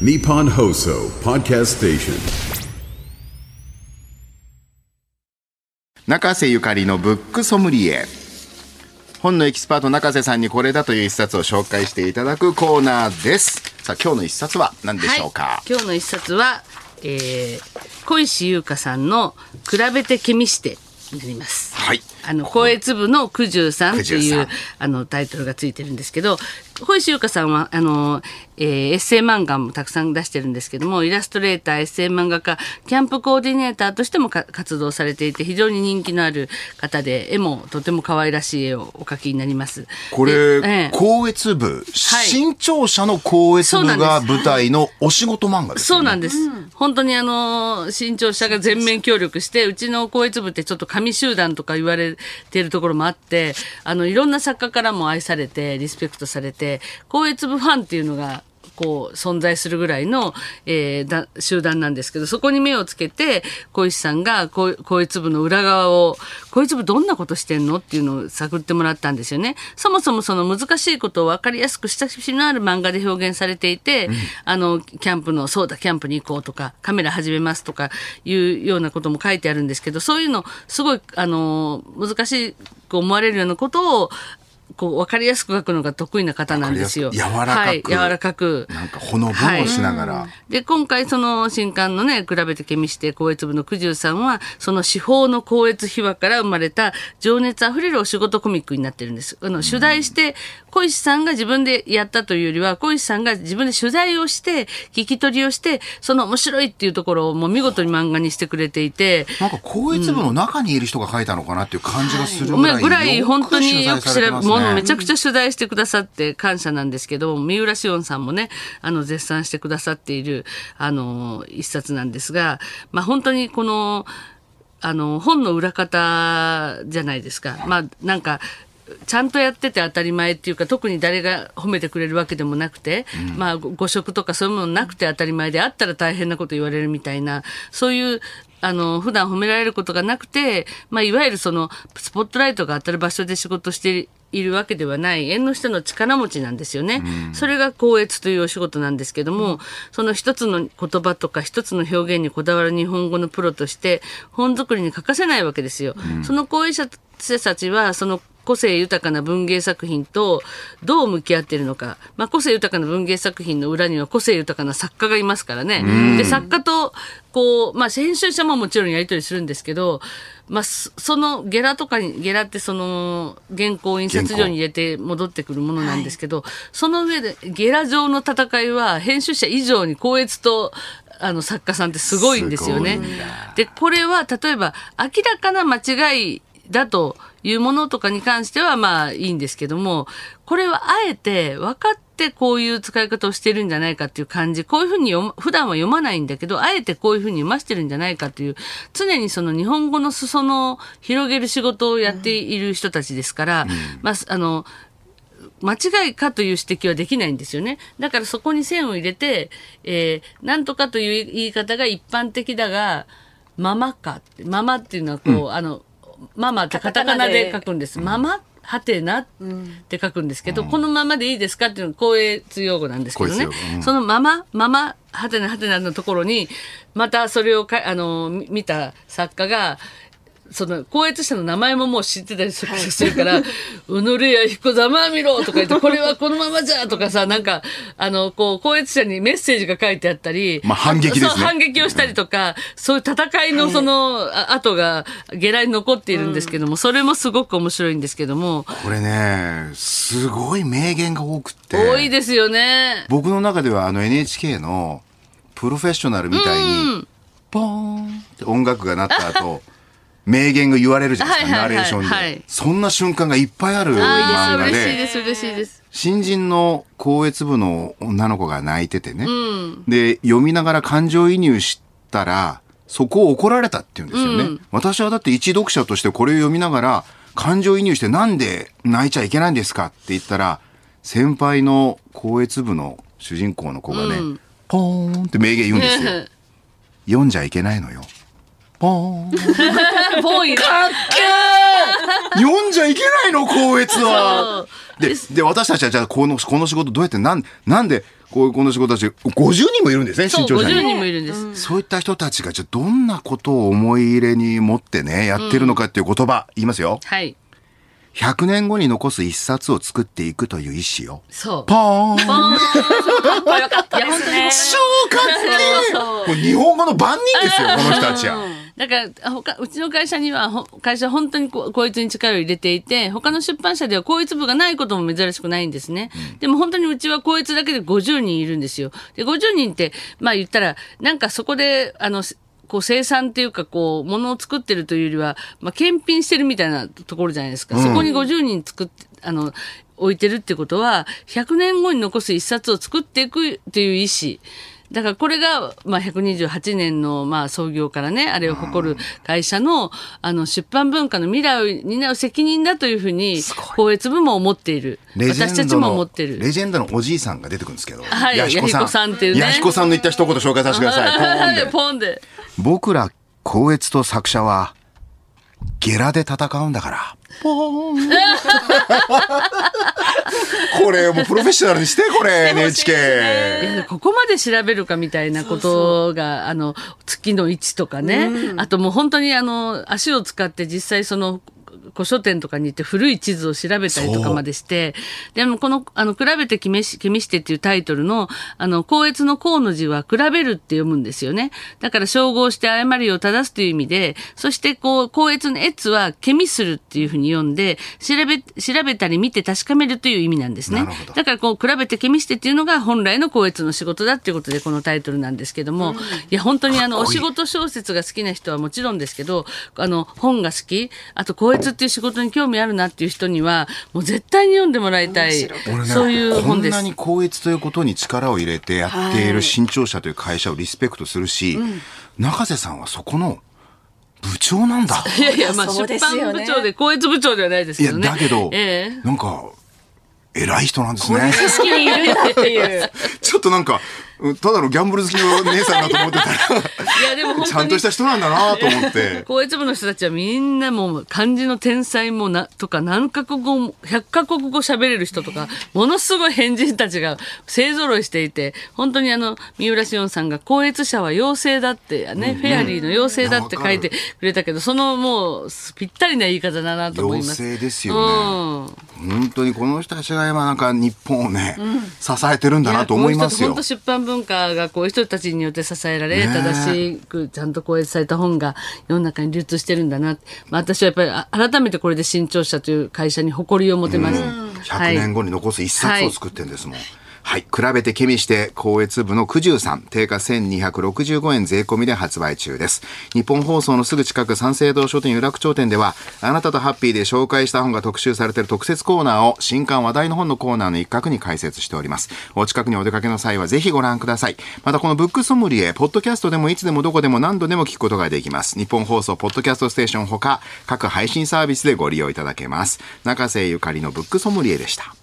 Nippon Hoso Podcast Station. 中瀬ゆかりのブックソムリエ。本のエキスパート中瀬さんにこれだという一冊を紹介していただくコーナーです。さあ今日の一冊は何でしょうか、はい、今日の一冊は、えー、小石優香さんの「比べてケミして」になります。はい。あの光悦部の九十さんって九十さいうんあのタイトルがついてるんですけど小石優香さんはあの、えーエッセイ漫画もたくさん出してるんですけどもイラストレーターエッセイ漫画家キャンプコーディネーターとしてもか活動されていて非常に人気のある方で絵もとても可愛らしい絵をお描きになります。これ、でええ光悦部、はい新潮社の光悦部が舞台のお仕事漫画ですよね。そうなんです。本当にあの、新潮社が全面協力して、うちの光悦部ってちょっと紙集団とか言われているところもあって、あの、いろんな作家からも愛されて、リスペクトされて、光悦部ファンっていうのが、こう存在するぐらいの、えーだ集団なんですけどそこに目をつけて小石さんがこうこいつ部の裏側をこいつ部どんなことしてんの？っていうのを探ってもらったんですよね。そもそもその難しいことを分かりやすく親しみのある漫画で表現されていて、あのキャンプのそうだキャンプに行こうとかカメラ始めますとかいうようなことも書いてあるんですけどそういうのすごいあの難しく思われるようなことをこう分かりやすく書くのが得意な方なんですよ。柔らかくはい、柔らかく。なんかほのぼのしながら。で今回その新刊のね比べてケミして光悦部の九十さんはその司法の光悦秘話から生まれた情熱あふれるお仕事コミックになってるんですあの取材して小石さんが自分でやったというよりは小石さんが自分で取材をして聞き取りをしてその面白いっていうところをもう見事に漫画にしてくれていてなんか光悦部の中にいる人が書いたのかなっていう感じがするぐらい。まあぐらい本当によく知られるものめちゃくちゃ。ゃ取材してくださって感謝なんですけど三浦紫音さんもねあの絶賛してくださっているあの一冊なんですが、まあ、本当にこのあの本の裏方じゃないですか。まあなんかちゃんとやってて当たり前っていうか特に誰が褒めてくれるわけでもなくて、まあご誤植とかそういうものなくて当たり前であったら大変なこと言われるみたいなそういうあの普段褒められることがなくて、まあ、いわゆるそのスポットライトが当たる場所で仕事しているわけではない縁の下の力持ちなんですよね。それが光悦というお仕事なんですけども、その一つの言葉とか一つの表現にこだわる日本語のプロとして本作りに欠かせないわけですよ。その光栄者たちはその個性豊かな文芸作品とどう向き合っているのか、まあ、個性豊かな文芸作品の裏には個性豊かな作家がいますからね。で作家とこう、まあ、編集者ももちろんやり取りするんですけど、まあ、そそのゲラとかにゲラってその原稿を印刷所に入れて戻ってくるものなんですけど、その上でゲラ上の戦いは編集者以上に光悦とあの作家さんってすごいんですよね。でこれは例えば明らかな間違いだというものとかに関してはまあいいんですけどもこれはあえて分かってこういう使い方をしてるんじゃないかっていう感じこういうふうに読ま普段は読まないんだけどあえてこういうふうに読ませてるんじゃないかという常にその日本語の裾野を広げる仕事をやっている人たちですから、まああの間違いかという指摘はできないんですよね。だからそこに線を入れて、えー、なんとかという言い方が一般的だが、ママかって、ママっていうのはこう、あの、ママってカタカナで書くんです。ママはてなって書くんですけど、このままでいいですかっていうのが公越用語なんですけどね。うん。そのまま、まま、はてなはてなのところに、またそれをかあのみ見た作家が、その、光悦者の名前ももう知ってたりするから、うぬれや彦ざまみろとか言って、これはこのままじゃとかさ、なんか、あの、こう、光悦者にメッセージが書いてあったり、まあ反撃ですね。反撃をしたりとか、そういう戦いのその、あ後がゲラに残っているんですけども、それもすごく面白いんですけども、これね、すごい名言が多くって。多いですよね。僕の中ではあの NHK のプロフェッショナルみたいに、ポーンって音楽が鳴った後、名言が言われるじゃないですか、ナレーションで、はいそんな瞬間がいっぱいある漫画で、嬉しいです、嬉しいです。新人の高越部の女の子が泣いててね、で、読みながら感情移入したら、そこを怒られたって言うんですよね。私はだって一読者としてこれを読みながら、感情移入してなんで泣いちゃいけないんですかって言ったら、先輩の高越部の主人公の子がね、ポーンって名言言うんですよ。読んじゃいけないのよ。ポーン。ポイかっけー読んじゃいけないの、高越は。で、で、私たちはじゃあ、この、この仕事どうやって、なん、なんで、こういうこの仕事たち、50人もいるんですね、そう、50新潮社に。人もいるんです。そういった人たちが、じゃあどんなことを思い入れに持ってね、やってるのかっていう言葉、言いますよ。はい。100年後に残す一冊を作っていくという意思を。そう。ポーンかっこよかったですね。超かっこいい日本語の万人ですよ、この人たちは。だから他うちの会社にはほ会社は本当にここいつに力を入れていて他の出版社ではこいつ部がないことも珍しくないんですね、でも本当にうちはこいつだけで50人いるんですよ。で50人ってまあ言ったらなんかそこであのこう生産っていうかこう物を作ってるというよりは、まあ、検品してるみたいなところじゃないですか、そこに50人作ってあの置いてるってことは100年後に残す一冊を作っていくっていう意思だからこれが、まあ、128年の、まあ、創業からね、あれを誇る会社の、あの、出版文化の未来を担う責任だというふうに、光悦部も思っている。レジェ私たちも思ってる。レジェンドのおじいさんが出てくるんですけど、はい弥彦さん弥彦さんっていうね弥彦さんの言った一言紹介させてください。ポーンで ポンで。僕ら光悦と作者はゲラで戦うんだから。ポーン。これもうプロフェッショナルにしてこれ NHK。ここまで調べるかみたいなことが、あの、月の位置とかね、あともう本当にあの、足を使って実際その、古書店とかに行って古い地図を調べたりとかまでして、でもこの、あの、比べて君し、君してっていうタイトルの、あの、光悦の光の字は比べるって読むんですよね。だから照合して誤りを正すという意味で、そしてこう、光悦の越はケミするっていうふうに読んで、調べ、調べたり見て確かめるという意味なんですね。だからこう、比べてケミしてっていうのが本来の光悦の仕事だっていうことでこのタイトルなんですけども、いや、本当にあの、お仕事小説が好きな人はもちろんですけど、あの、本が好き、あと光悦っていう仕事に興味あるなっていう人には、もう絶対に読んでもらいたい、そういう本ですこんな。に光悦ということに力を入れてやっている新潮社という会社をリスペクトするし、中瀬さんはそこの部長なんだ。いやいや、まあ、出版部長で、光悦部長ではないですいや、けどね。だけど、ええなんか、偉い人なんですね。にいるんだっていう。ちょっとなんか、うんただのギャンブル好きの姉さんだと思ってたいや、でもら、ちゃんとし。た人なんだなと思って。光悦部の人たちはみんなもう漢字の天才もなとか何カ国語も100カ国語喋れる人とかものすごい変人たちが勢ぞろいしていて本当にあの三浦紫音さんが光悦社は妖精だってね、フェアリーの妖精だって書いてくれたけどそのもうぴったりな言い方だなと思います。妖精ですよね。本当にこの人たちが今なんか日本をね、支えてるんだなと思いますよ本当。出版文化がこういう人たちによって支えられ、正しくちゃんと公閲された本が世の中に流通してるんだな。まあ、私はやっぱりあ改めてこれで新潮社という会社に誇りを持てます。100年後に残す一冊を作ってんですもん。はい。はい比べてケミして、光悦部の九十さん、定価1265円税込みで発売中です。日本放送のすぐ近く三省堂書店有楽町店では、あなたとハッピーで紹介した本が特集されている特設コーナーを、新刊話題の本のコーナーの一角に開設しております。お近くにお出かけの際はぜひご覧ください。またこのブックソムリエ、ポッドキャストでもいつでもどこでも何度でも聞くことができます。日本放送、ポッドキャストステーションほか、各配信サービスでご利用いただけます。中瀬ゆかりのブックソムリエでした。